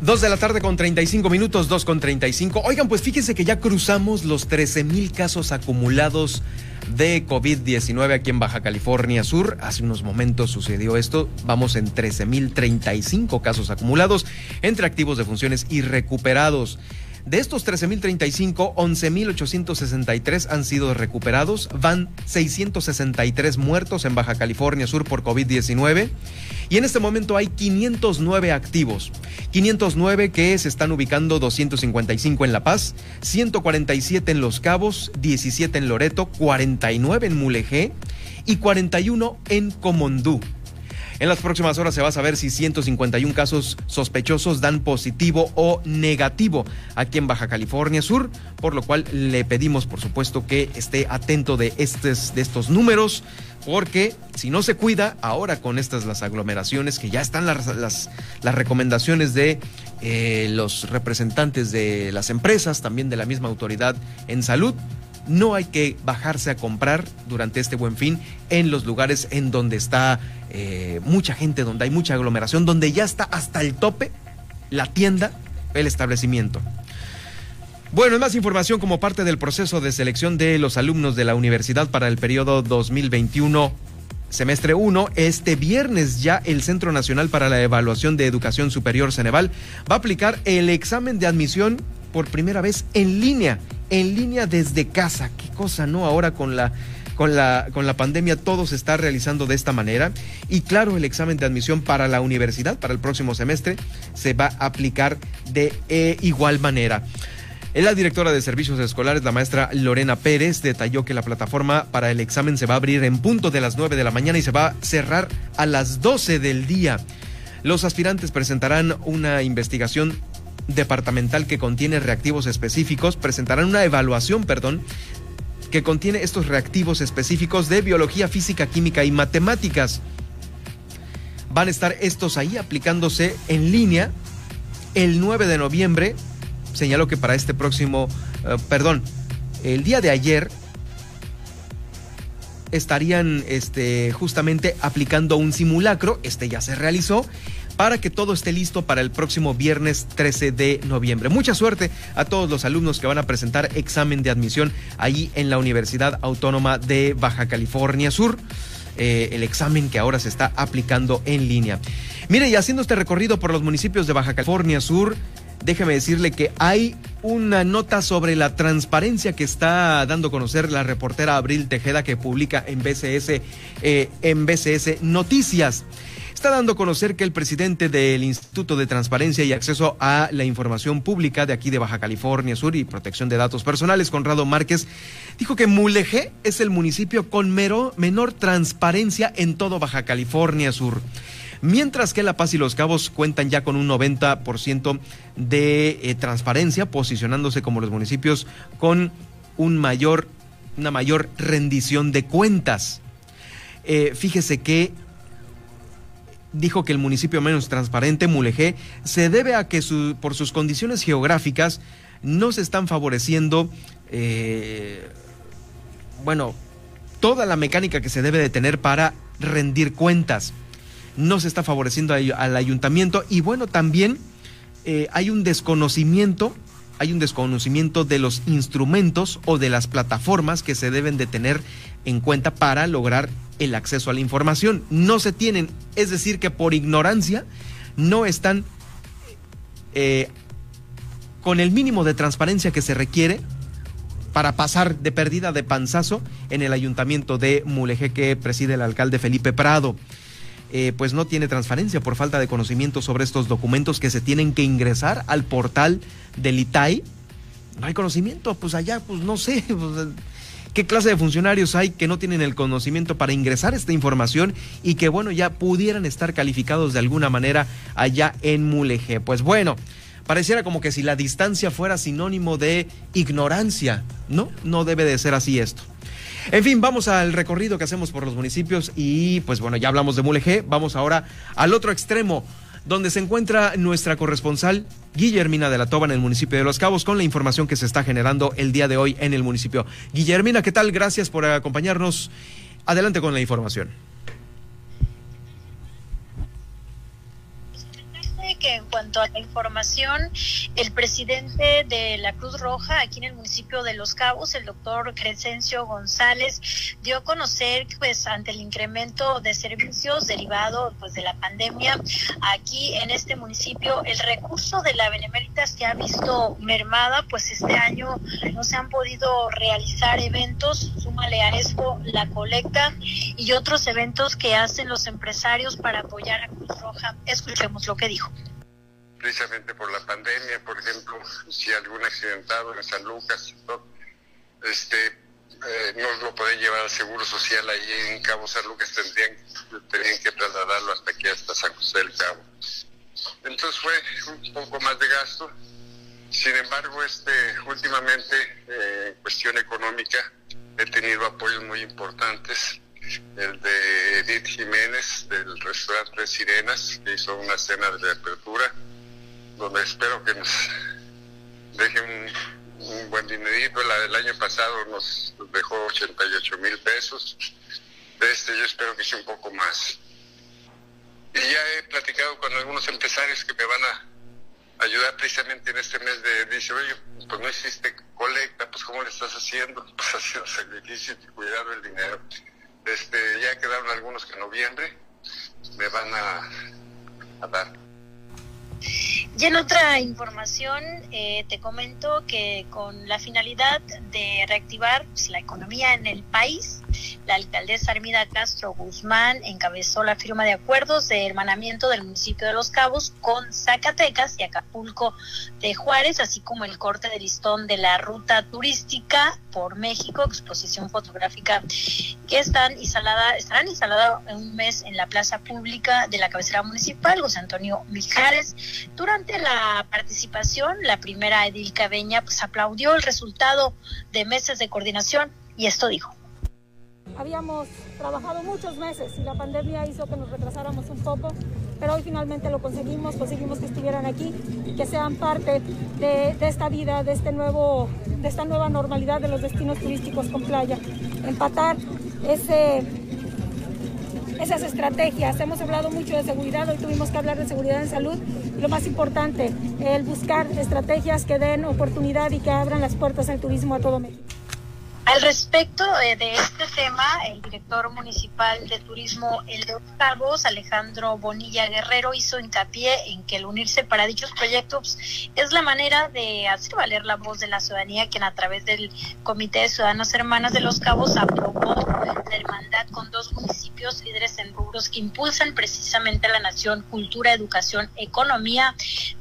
Dos de la tarde con 35 minutos, dos con 35. Oigan, pues fíjense que ya cruzamos los 13 mil casos acumulados de COVID-19 aquí en Baja California Sur. Hace unos momentos sucedió esto. Vamos en 13 mil 35 casos acumulados entre activos de funciones y recuperados. De estos 13.035, 11.863 han sido recuperados. Van 663 muertos en Baja California Sur por COVID-19. Y en este momento hay 509 activos. 509 que se están ubicando 255 en La Paz, 147 en Los Cabos, 17 en Loreto, 49 en Mulegé y 41 en Comondú. En las próximas horas se va a saber si 151 casos sospechosos dan positivo o negativo aquí en Baja California Sur, por lo cual le pedimos, por supuesto, que esté atento de, estos, de estos números, porque si no se cuida, ahora con estas las aglomeraciones, que ya están las, las, recomendaciones de eh, los representantes de las empresas, también de la misma autoridad en salud, no hay que bajarse a comprar durante este buen fin en los lugares en donde está eh, mucha gente, donde hay mucha aglomeración, donde ya está hasta el tope la tienda, el establecimiento. Bueno, más información como parte del proceso de selección de los alumnos de la universidad para el periodo 2021 semestre 1, este viernes ya el Centro Nacional para la Evaluación de Educación Superior Ceneval va a aplicar el examen de admisión por primera vez en línea, en línea desde casa. Qué cosa, ¿no? Ahora con la con la, con la pandemia todo se está realizando de esta manera y claro, el examen de admisión para la universidad para el próximo semestre se va a aplicar de eh, igual manera. La directora de servicios escolares, la maestra Lorena Pérez, detalló que la plataforma para el examen se va a abrir en punto de las 9 de la mañana y se va a cerrar a las 12 del día. Los aspirantes presentarán una investigación departamental que contiene reactivos específicos, presentarán una evaluación, perdón, que contiene estos reactivos específicos de biología, física, química y matemáticas. Van a estar estos ahí aplicándose en línea el 9 de noviembre. Señalo que para este próximo, eh, perdón, el día de ayer estarían este, justamente aplicando un simulacro, este ya se realizó, para que todo esté listo para el próximo viernes 13 de noviembre. Mucha suerte a todos los alumnos que van a presentar examen de admisión ahí en la Universidad Autónoma de Baja California Sur. Eh, el examen que ahora se está aplicando en línea. Mire, y haciendo este recorrido por los municipios de Baja California Sur, déjeme decirle que hay una nota sobre la transparencia que está dando a conocer la reportera Abril Tejeda que publica en BCS, eh, en BCS Noticias está dando a conocer que el presidente del Instituto de Transparencia y Acceso a la Información Pública de aquí de Baja California Sur y Protección de Datos Personales, Conrado Márquez, dijo que Mulegé es el municipio con menor transparencia en todo Baja California Sur. Mientras que La Paz y Los Cabos cuentan ya con un 90% de eh, transparencia, posicionándose como los municipios con un mayor, una mayor rendición de cuentas. Eh, fíjese que dijo que el municipio menos transparente, Mulegé, se debe a que por sus condiciones geográficas no se están favoreciendo, eh, bueno, toda la mecánica que se debe de tener para rendir cuentas. No se está favoreciendo al ayuntamiento y bueno, también eh, hay un desconocimiento hay un desconocimiento de los instrumentos o de las plataformas que se deben de tener en cuenta para lograr el acceso a la información. No se tienen, es decir, que por ignorancia no están eh, con el mínimo de transparencia que se requiere para pasar de pérdida de panzazo en el ayuntamiento de Mulegé que preside el alcalde Felipe Prado. Eh, pues no tiene transparencia por falta de conocimiento sobre estos documentos que se tienen que ingresar al portal del ITAI. No hay conocimiento, pues allá, pues no sé. [LAUGHS] Pues, ¿Qué clase de funcionarios hay que no tienen el conocimiento para ingresar esta información y que, bueno, ya pudieran estar calificados de alguna manera allá en Mulegé? Pues bueno, pareciera como que si la distancia fuera sinónimo de ignorancia, ¿no? No debe de ser así esto. En fin, vamos al recorrido que hacemos por los municipios y pues bueno, ya hablamos de Mulegé, vamos ahora al otro extremo donde se encuentra nuestra corresponsal Guillermina de la Toba en el municipio de Los Cabos con la información que se está generando el día de hoy en el municipio. Guillermina, ¿qué tal? Gracias por acompañarnos. Adelante con la información. Que en cuanto a la información, el presidente de la Cruz Roja aquí en el municipio de Los Cabos, el doctor Crescencio González, dio a conocer pues ante el incremento de servicios derivado pues de la pandemia aquí en este municipio, el recurso de la Benemérita se ha visto mermada, pues este año no se han podido realizar eventos, súmale a esto la colecta y otros eventos que hacen los empresarios para apoyar a Cruz Roja. Escuchemos lo que dijo precisamente por la pandemia, por ejemplo, si algún accidentado en San Lucas, este, eh, no lo pueden llevar al Seguro Social ahí en Cabo San Lucas, tendrían, tenían que trasladarlo hasta aquí, hasta San José del Cabo. Entonces fue un poco más de gasto. Sin embargo, este, últimamente, eh, en cuestión económica, he tenido apoyos muy importantes. El de Edith Jiménez, del restaurante Sirenas, que hizo una cena de apertura donde espero que nos dejen un, buen dinerito. La del año pasado nos dejó 88 mil pesos. De este yo espero que sea un poco más. Y ya he platicado con algunos empresarios que me van a ayudar precisamente en este mes de, dice, oye, pues no hiciste colecta, pues ¿cómo le estás haciendo? [LAUGHS] Pues haciendo sacrificio y cuidando el dinero. Este, ya quedaron algunos que en noviembre me van a dar. Y en otra información, eh, te comento que con la finalidad de reactivar pues, la economía en el país, la alcaldesa Armida Castro Guzmán encabezó la firma de acuerdos de hermanamiento del municipio de Los Cabos con Zacatecas y Acapulco de Juárez, así como el corte de listón de la ruta turística por México, exposición fotográfica que están instalada, estarán instaladas un mes en la plaza pública de la cabecera municipal, José Antonio Mijares. Durante la participación, la primera Edil Cabeña pues aplaudió el resultado de meses de coordinación y esto dijo. Habíamos trabajado muchos meses y la pandemia hizo que nos retrasáramos un poco, pero hoy finalmente lo conseguimos, conseguimos que estuvieran aquí, que sean parte de, esta vida, de, este nuevo, de esta nueva normalidad de los destinos turísticos con playa. Empatar ese, esas estrategias. Hemos hablado mucho de seguridad, hoy tuvimos que hablar de seguridad en salud. Lo más importante, el buscar estrategias que den oportunidad y que abran las puertas al turismo a todo México. Al respecto eh, de este tema, el director municipal de turismo El de Cabos, Alejandro Bonilla Guerrero, hizo hincapié en que el unirse para dichos proyectos es la manera de hacer valer la voz de la ciudadanía, quien a través del Comité de Ciudadanos Hermanas de los Cabos aprobó la hermandad con dos municipios líderes en rubros que impulsan precisamente la nación, cultura, educación, economía,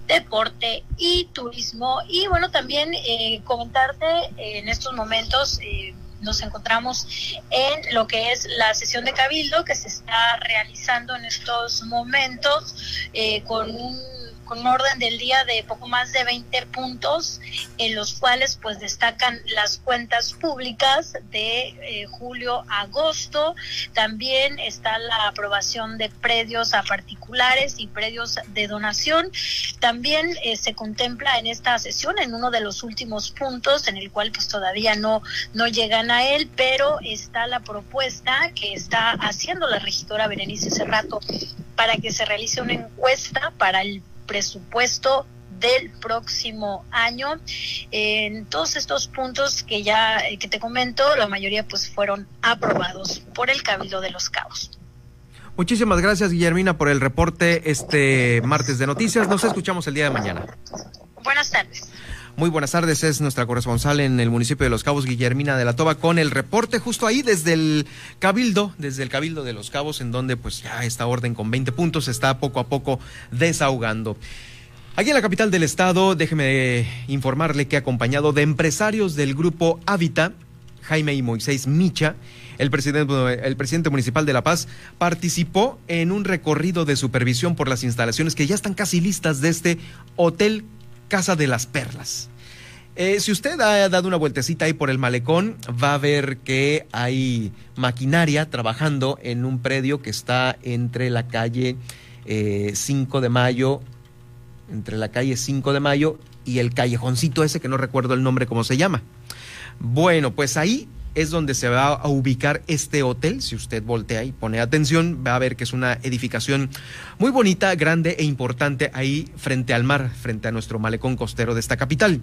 deporte y turismo. Y bueno, también eh, comentarte eh, en estos momentos. Eh, nos encontramos en lo que es la sesión de cabildo que se está realizando en estos momentos con un con un orden del día de poco más de 20 puntos, en los cuales pues destacan las cuentas públicas de eh, julio a agosto. También está la aprobación de predios a particulares y predios de donación. También eh, se contempla en esta sesión, en uno de los últimos puntos, en el cual pues todavía no, no llegan a él, pero está la propuesta que está haciendo la regidora Berenice Cerrato para que se realice una encuesta para el presupuesto del próximo año. En todos estos puntos que ya eh, que te comento, la mayoría pues fueron aprobados por el Cabildo de los Cabos. Muchísimas gracias, Guillermina, por el reporte este martes de noticias. Nos escuchamos el día de mañana. Buenas tardes. Muy buenas tardes, es nuestra corresponsal en el municipio de Los Cabos, Guillermina de la Toba, con el reporte justo ahí desde el Cabildo, desde el Cabildo de Los Cabos, en donde pues ya esta orden con 20 puntos está poco a poco desahogando. Aquí en la capital del estado, déjeme informarle que acompañado de empresarios del grupo Hábitat, Jaime y Moisés Micha, el presidente, el presidente municipal de La Paz participó en un recorrido de supervisión por las instalaciones que ya están casi listas de este hotel Casa de las Perlas. Eh, si usted ha dado una vueltecita ahí por el malecón, va a ver que hay maquinaria trabajando en un predio que está entre la calle 5 eh, de Mayo, entre la calle 5 de Mayo y el callejoncito ese que no recuerdo el nombre cómo se llama. Bueno, pues ahí es donde se va a ubicar este hotel. Si usted voltea y pone atención, va a ver que es una edificación muy bonita, grande e importante ahí frente al mar, frente a nuestro malecón costero de esta capital.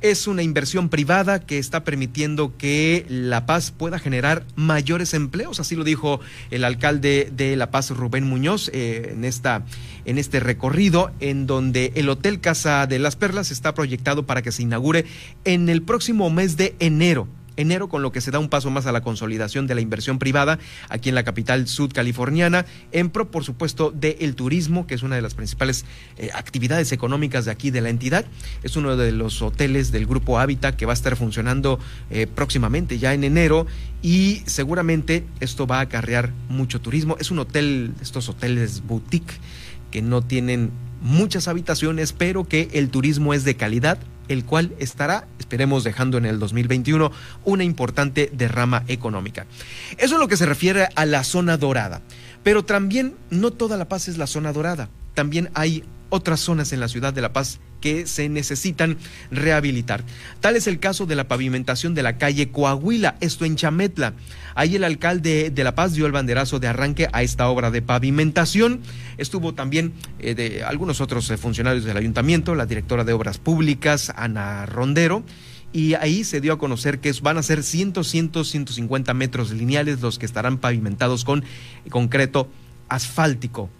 Es una inversión privada que está permitiendo que La Paz pueda generar mayores empleos, así lo dijo el alcalde de La Paz, Rubén Muñoz, eh, en, esta, en este recorrido, en donde el Hotel Casa de las Perlas está proyectado para que se inaugure en el próximo mes de enero enero, con lo que se da un paso más a la consolidación de la inversión privada aquí en la capital sudcaliforniana, en pro, por supuesto, del turismo, que es una de las principales eh, actividades económicas de aquí de la entidad. Es uno de los hoteles del grupo Hábitat que va a estar funcionando eh, próximamente, ya en enero, y seguramente esto va a acarrear mucho turismo. Es un hotel, estos hoteles boutique que no tienen muchas habitaciones, pero que el turismo es de calidad, el cual estará, esperemos, dejando en el 2021 una importante derrama económica. Eso es lo que se refiere a la zona dorada. Pero también no toda La Paz es la zona dorada. También hay otras zonas en la ciudad de La Paz que se necesitan rehabilitar. Tal es el caso de la pavimentación de la calle Coahuila, esto en Chametla. Ahí el alcalde de La Paz dio el banderazo de arranque a esta obra de pavimentación. Estuvo también eh, de algunos otros eh, funcionarios del ayuntamiento, la directora de Obras Públicas, Ana Rondero y ahí se dio a conocer que van a ser 100, 100, 150 metros lineales los que estarán pavimentados con concreto asfáltico.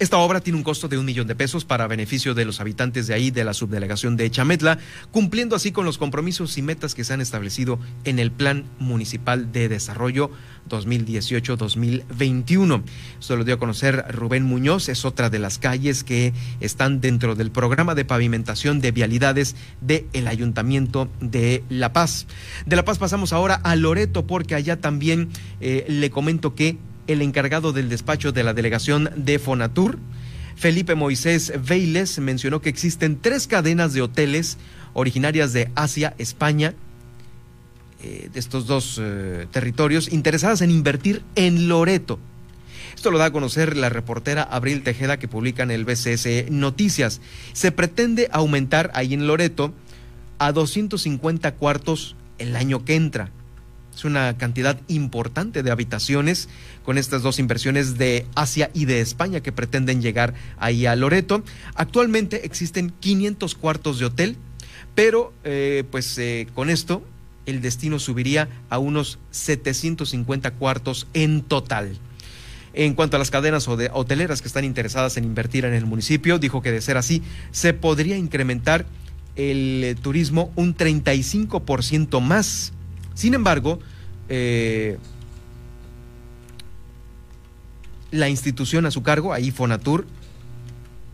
Esta obra tiene un costo de un millón de pesos para beneficio de los habitantes de ahí de la subdelegación de Chametla, cumpliendo así con los compromisos y metas que se han establecido en el Plan Municipal de Desarrollo 2018-2021. Esto lo dio a conocer Rubén Muñoz, es otra de las calles que están dentro del programa de pavimentación de vialidades del el Ayuntamiento de La Paz. De La Paz pasamos ahora a Loreto porque allá también eh, le comento que el encargado del despacho de la delegación de Fonatur, Felipe Moisés Veiles, mencionó que existen tres cadenas de hoteles originarias de Asia, España, eh, de estos dos eh, territorios, interesadas en invertir en Loreto. Esto lo da a conocer la reportera Abril Tejeda que publica en el BCS Noticias. Se pretende aumentar ahí en Loreto a 250 cuartos el año que entra. Es una cantidad importante de habitaciones con estas dos inversiones de Asia y de España que pretenden llegar ahí a Loreto. Actualmente existen 500 cuartos de hotel, pero eh, pues eh, con esto el destino subiría a unos 750 cuartos en total. En cuanto a las cadenas hoteleras que están interesadas en invertir en el municipio, dijo que de ser así, se podría incrementar el eh, turismo un 35% más. Sin embargo, eh, la institución a su cargo, ahí Fonatur,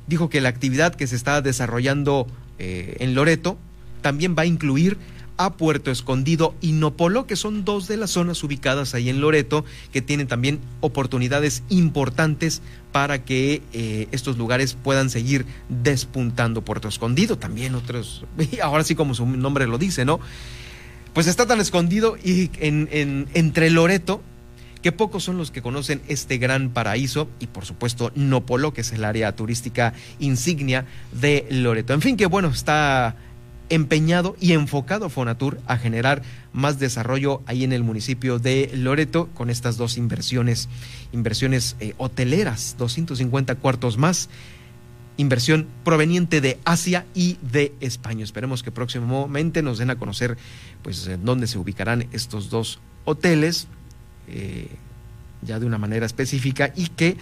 dijo que la actividad que se está desarrollando eh, en Loreto también va a incluir a Puerto Escondido y Nopolo, que son dos de las zonas ubicadas ahí en Loreto, que tienen también oportunidades importantes para que eh, estos lugares puedan seguir despuntando. Puerto Escondido, también otros, [LAUGHS] ahora sí como su nombre lo dice, ¿no? Pues está tan escondido y en, entre Loreto que pocos son los que conocen este gran paraíso y por supuesto Nopolo, que es el área turística insignia de Loreto. En fin, que bueno, está empeñado y enfocado Fonatur a generar más desarrollo ahí en el municipio de Loreto con estas dos inversiones, inversiones eh, hoteleras, 250 cuartos más inversión proveniente de Asia y de España. Esperemos que próximamente nos den a conocer pues dónde se ubicarán estos dos hoteles eh, ya de una manera específica y que,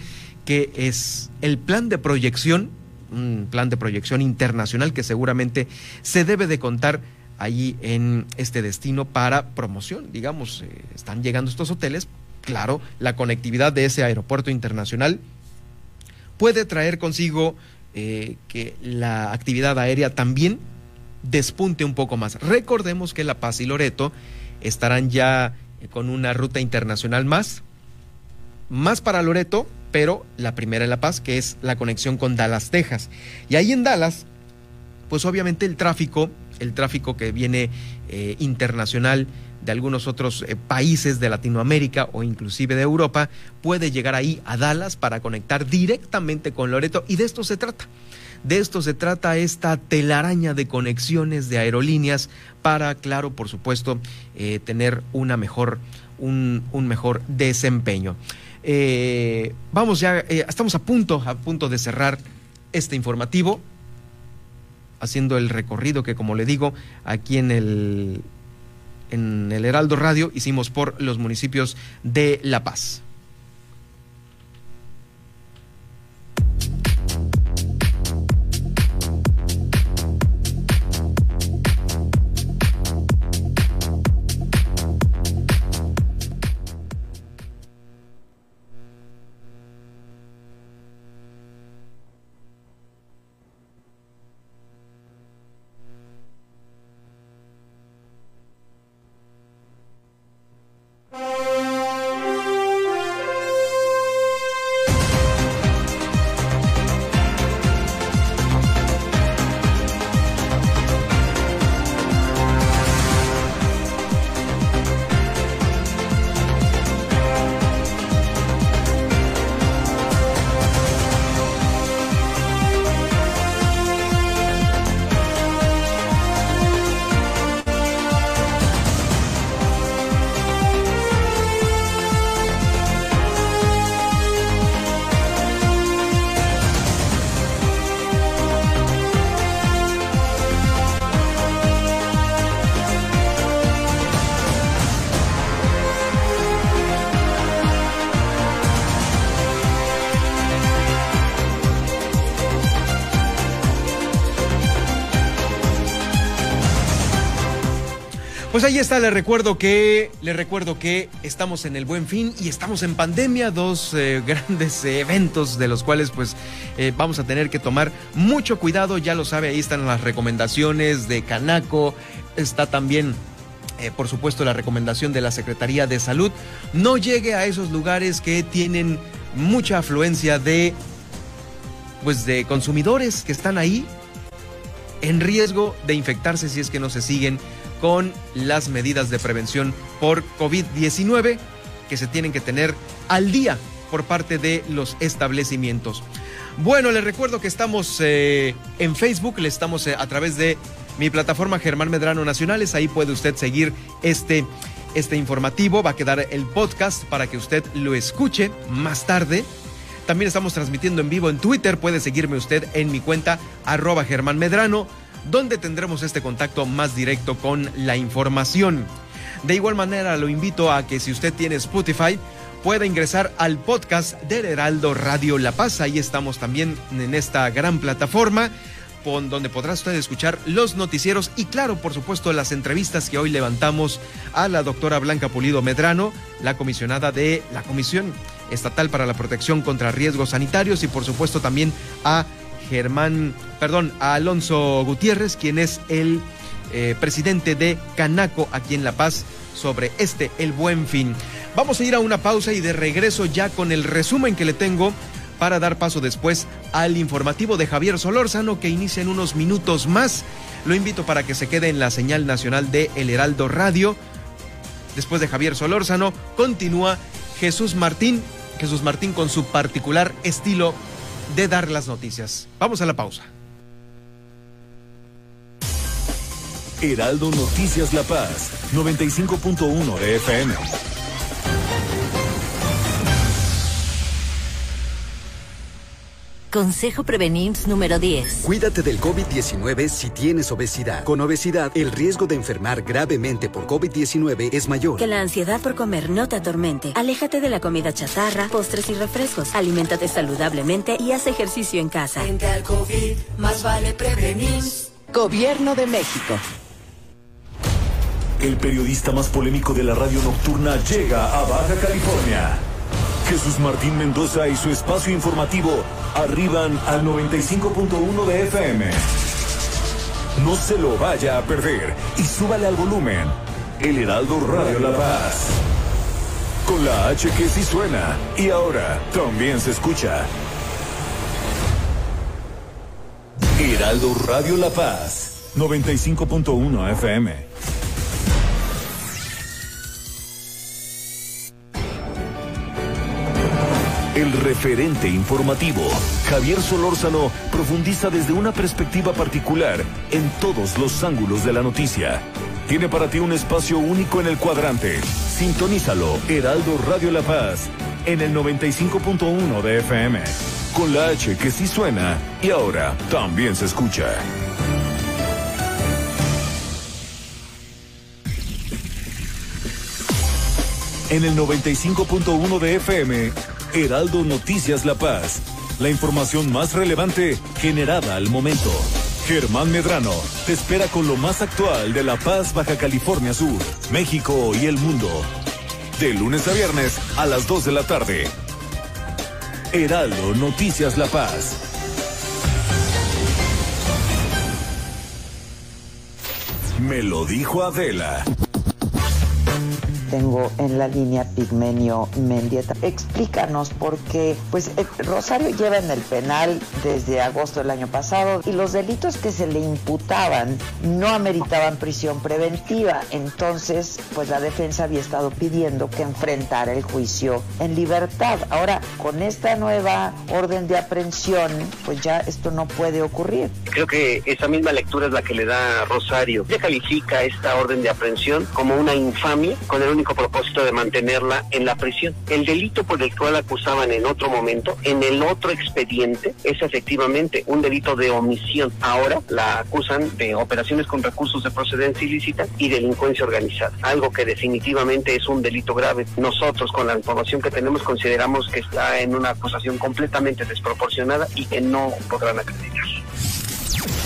que es el plan de proyección, un plan de proyección internacional que seguramente se debe de contar allí en este destino para promoción. Digamos, eh, están llegando estos hoteles, claro, la conectividad de ese aeropuerto internacional puede traer consigo eh, que la actividad aérea también despunte un poco más. Recordemos que La Paz y Loreto estarán ya con una ruta internacional más, más para Loreto, pero la primera en La Paz, que es la conexión con Dallas, Texas. Y ahí en Dallas, pues obviamente el tráfico el tráfico que viene eh, internacional de algunos otros eh, países de Latinoamérica o inclusive de Europa puede llegar ahí a Dallas para conectar directamente con Loreto y de esto se trata. De esto se trata esta telaraña de conexiones de aerolíneas para, claro, por supuesto, eh, tener una mejor, un, mejor desempeño. vamos ya, estamos a punto, a punto de cerrar este informativo haciendo el recorrido que, como le digo, aquí en el, en el Heraldo Radio hicimos por los municipios de La Paz. Ahí está, le recuerdo que, le recuerdo que estamos en el Buen Fin y estamos en pandemia, dos eh, [LAUGHS] grandes eventos de los cuales pues eh, vamos a tener que tomar mucho cuidado, ya lo sabe, ahí están las recomendaciones de Canaco, está también eh, por supuesto la recomendación de la Secretaría de Salud, no llegue a esos lugares que tienen mucha afluencia de pues de consumidores que están ahí en riesgo de infectarse si es que no se siguen con las medidas de prevención por COVID-19 que se tienen que tener al día por parte de los establecimientos. Bueno, les recuerdo que estamos eh, en Facebook, le estamos eh, a través de mi plataforma Germán Medrano Nacionales, ahí puede usted seguir este, este informativo, va a quedar el podcast para que usted lo escuche más tarde. También estamos transmitiendo en vivo en Twitter, puede seguirme usted en mi cuenta arroba Germán Medrano donde tendremos este contacto más directo con la información. De igual manera, lo invito a que si usted tiene Spotify, pueda ingresar al podcast del Heraldo Radio La Paz. Ahí estamos también en esta gran plataforma donde podrá usted escuchar los noticieros y claro, por supuesto, las entrevistas que hoy levantamos a la doctora Blanca Pulido Medrano, la comisionada de la Comisión Estatal para la Protección contra Riesgos Sanitarios y por supuesto también a Germán, perdón, a Alonso Gutiérrez, quien es el eh, presidente de Canaco aquí en La Paz sobre este El Buen Fin. Vamos a ir a una pausa y de regreso ya con el resumen que le tengo para dar paso después al informativo de Javier Solórzano que inicia en unos minutos más. Lo invito para que se quede en la señal nacional de El Heraldo Radio. Después de Javier Solórzano, continúa Jesús Martín, Jesús Martín con su particular estilo de dar las noticias. Vamos a la pausa. Heraldo Noticias La Paz, 95.1 de FM. Consejo Prevenims número 10. Cuídate del COVID-19 si tienes obesidad. Con obesidad, el riesgo de enfermar gravemente por COVID-19 es mayor. Que la ansiedad por comer no te atormente. Aléjate de la comida chatarra, postres y refrescos. Aliméntate saludablemente y haz ejercicio en casa. Frente al COVID, más vale prevenir. Gobierno de México. El periodista más polémico de la radio nocturna llega a Baja California. Jesús Martín Mendoza y su espacio informativo arriban al 95.1 de FM. No se lo vaya a perder y súbale al volumen. El Heraldo Radio La Paz. Con la H que sí suena y ahora también se escucha. Heraldo Radio La Paz. 95.1 FM. El referente informativo, Javier Solórzano, profundiza desde una perspectiva particular en todos los ángulos de la noticia. Tiene para ti un espacio único en el cuadrante. Sintonízalo, Heraldo Radio La Paz, en el 95.1 de FM. Con la H que sí suena y ahora también se escucha. En el 95.1 de FM, Heraldo Noticias La Paz. La información más relevante generada al momento. Germán Medrano te espera con lo más actual de La Paz, Baja California Sur, México y el mundo. De lunes a viernes a las 2 de la tarde. Heraldo Noticias La Paz. Me lo dijo Adela tengo en la línea Pigmenio Mendieta. Explícanos por qué, pues eh, Rosario lleva en el penal desde agosto del año pasado y los delitos que se le imputaban no ameritaban prisión preventiva. Entonces, pues la defensa había estado pidiendo que enfrentara el juicio en libertad. Ahora, con esta nueva orden de aprehensión, pues ya esto no puede ocurrir. Creo que esa misma lectura es la que le da Rosario. Ya califica esta orden de aprehensión como una infamia con el único propósito de mantenerla en la prisión. El delito por el cual acusaban en otro momento, en el otro expediente, es efectivamente un delito de omisión. Ahora la acusan de operaciones con recursos de procedencia ilícita y delincuencia organizada, algo que definitivamente es un delito grave. Nosotros, con la información que tenemos, consideramos que está en una acusación completamente desproporcionada y que no podrán acreditar.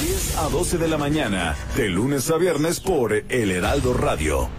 10 a 12 de la mañana, de lunes a viernes por El Heraldo Radio.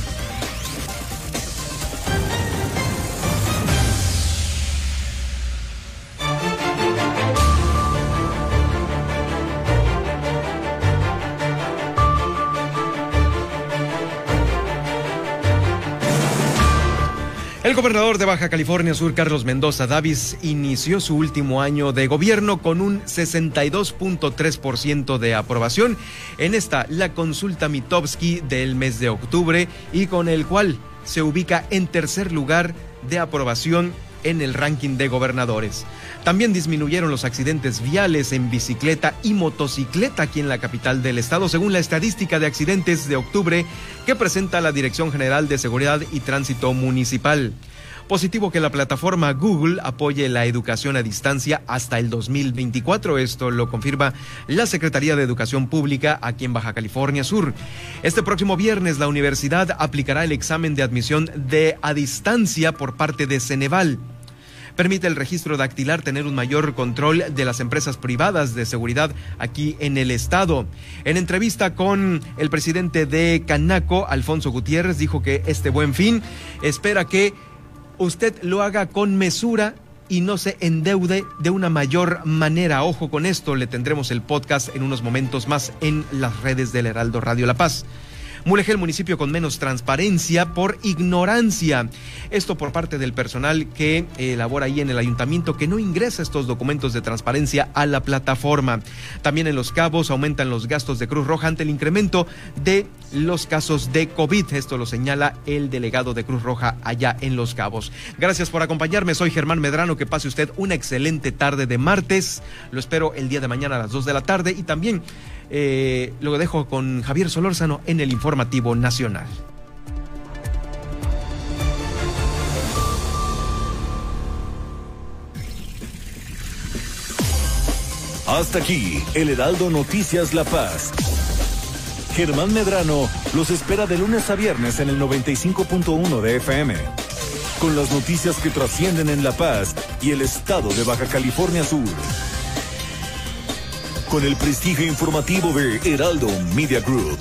El gobernador de Baja California Sur, Carlos Mendoza Davis, inició su último año de gobierno con un 62.3% de aprobación en esta, la consulta Mitowski del mes de octubre y con el cual se ubica en tercer lugar de aprobación en el ranking de gobernadores. También disminuyeron los accidentes viales en bicicleta y motocicleta aquí en la capital del estado, según la estadística de accidentes de octubre que presenta la Dirección General de Seguridad y Tránsito Municipal. Positivo que la plataforma Google apoye la educación a distancia hasta el 2024. Esto lo confirma la Secretaría de Educación Pública aquí en Baja California Sur. Este próximo viernes la universidad aplicará el examen de admisión de a distancia por parte de Ceneval permite el registro dactilar tener un mayor control de las empresas privadas de seguridad aquí en el estado. En entrevista con el presidente de Canaco, Alfonso Gutiérrez, dijo que este buen fin espera que usted lo haga con mesura y no se endeude de una mayor manera. Ojo con esto, le tendremos el podcast en unos momentos más en las redes del Heraldo Radio La Paz. Mulegé el municipio con menos transparencia por ignorancia. Esto por parte del personal que elabora ahí en el ayuntamiento que no ingresa estos documentos de transparencia a la plataforma. También en Los Cabos aumentan los gastos de Cruz Roja ante el incremento de los casos de COVID. Esto lo señala el delegado de Cruz Roja allá en Los Cabos. Gracias por acompañarme. Soy Germán Medrano. Que pase usted una excelente tarde de martes. Lo espero el día de mañana a las 2 de la tarde y también eh, lo dejo con Javier Solórzano en el Informativo Nacional. Hasta aquí, el Heraldo Noticias La Paz. Germán Medrano los espera de lunes a viernes en el 95.1 de FM. Con las noticias que trascienden en La Paz y el estado de Baja California Sur. Con el prestigio informativo de Heraldo Media Group.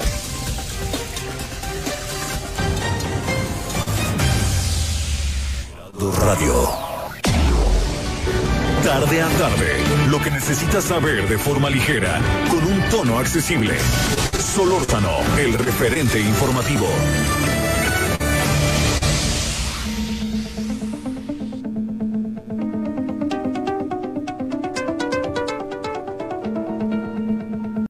Radio. Tarde a tarde, lo que necesitas saber de forma ligera, con un tono accesible. Solórzano, el referente informativo.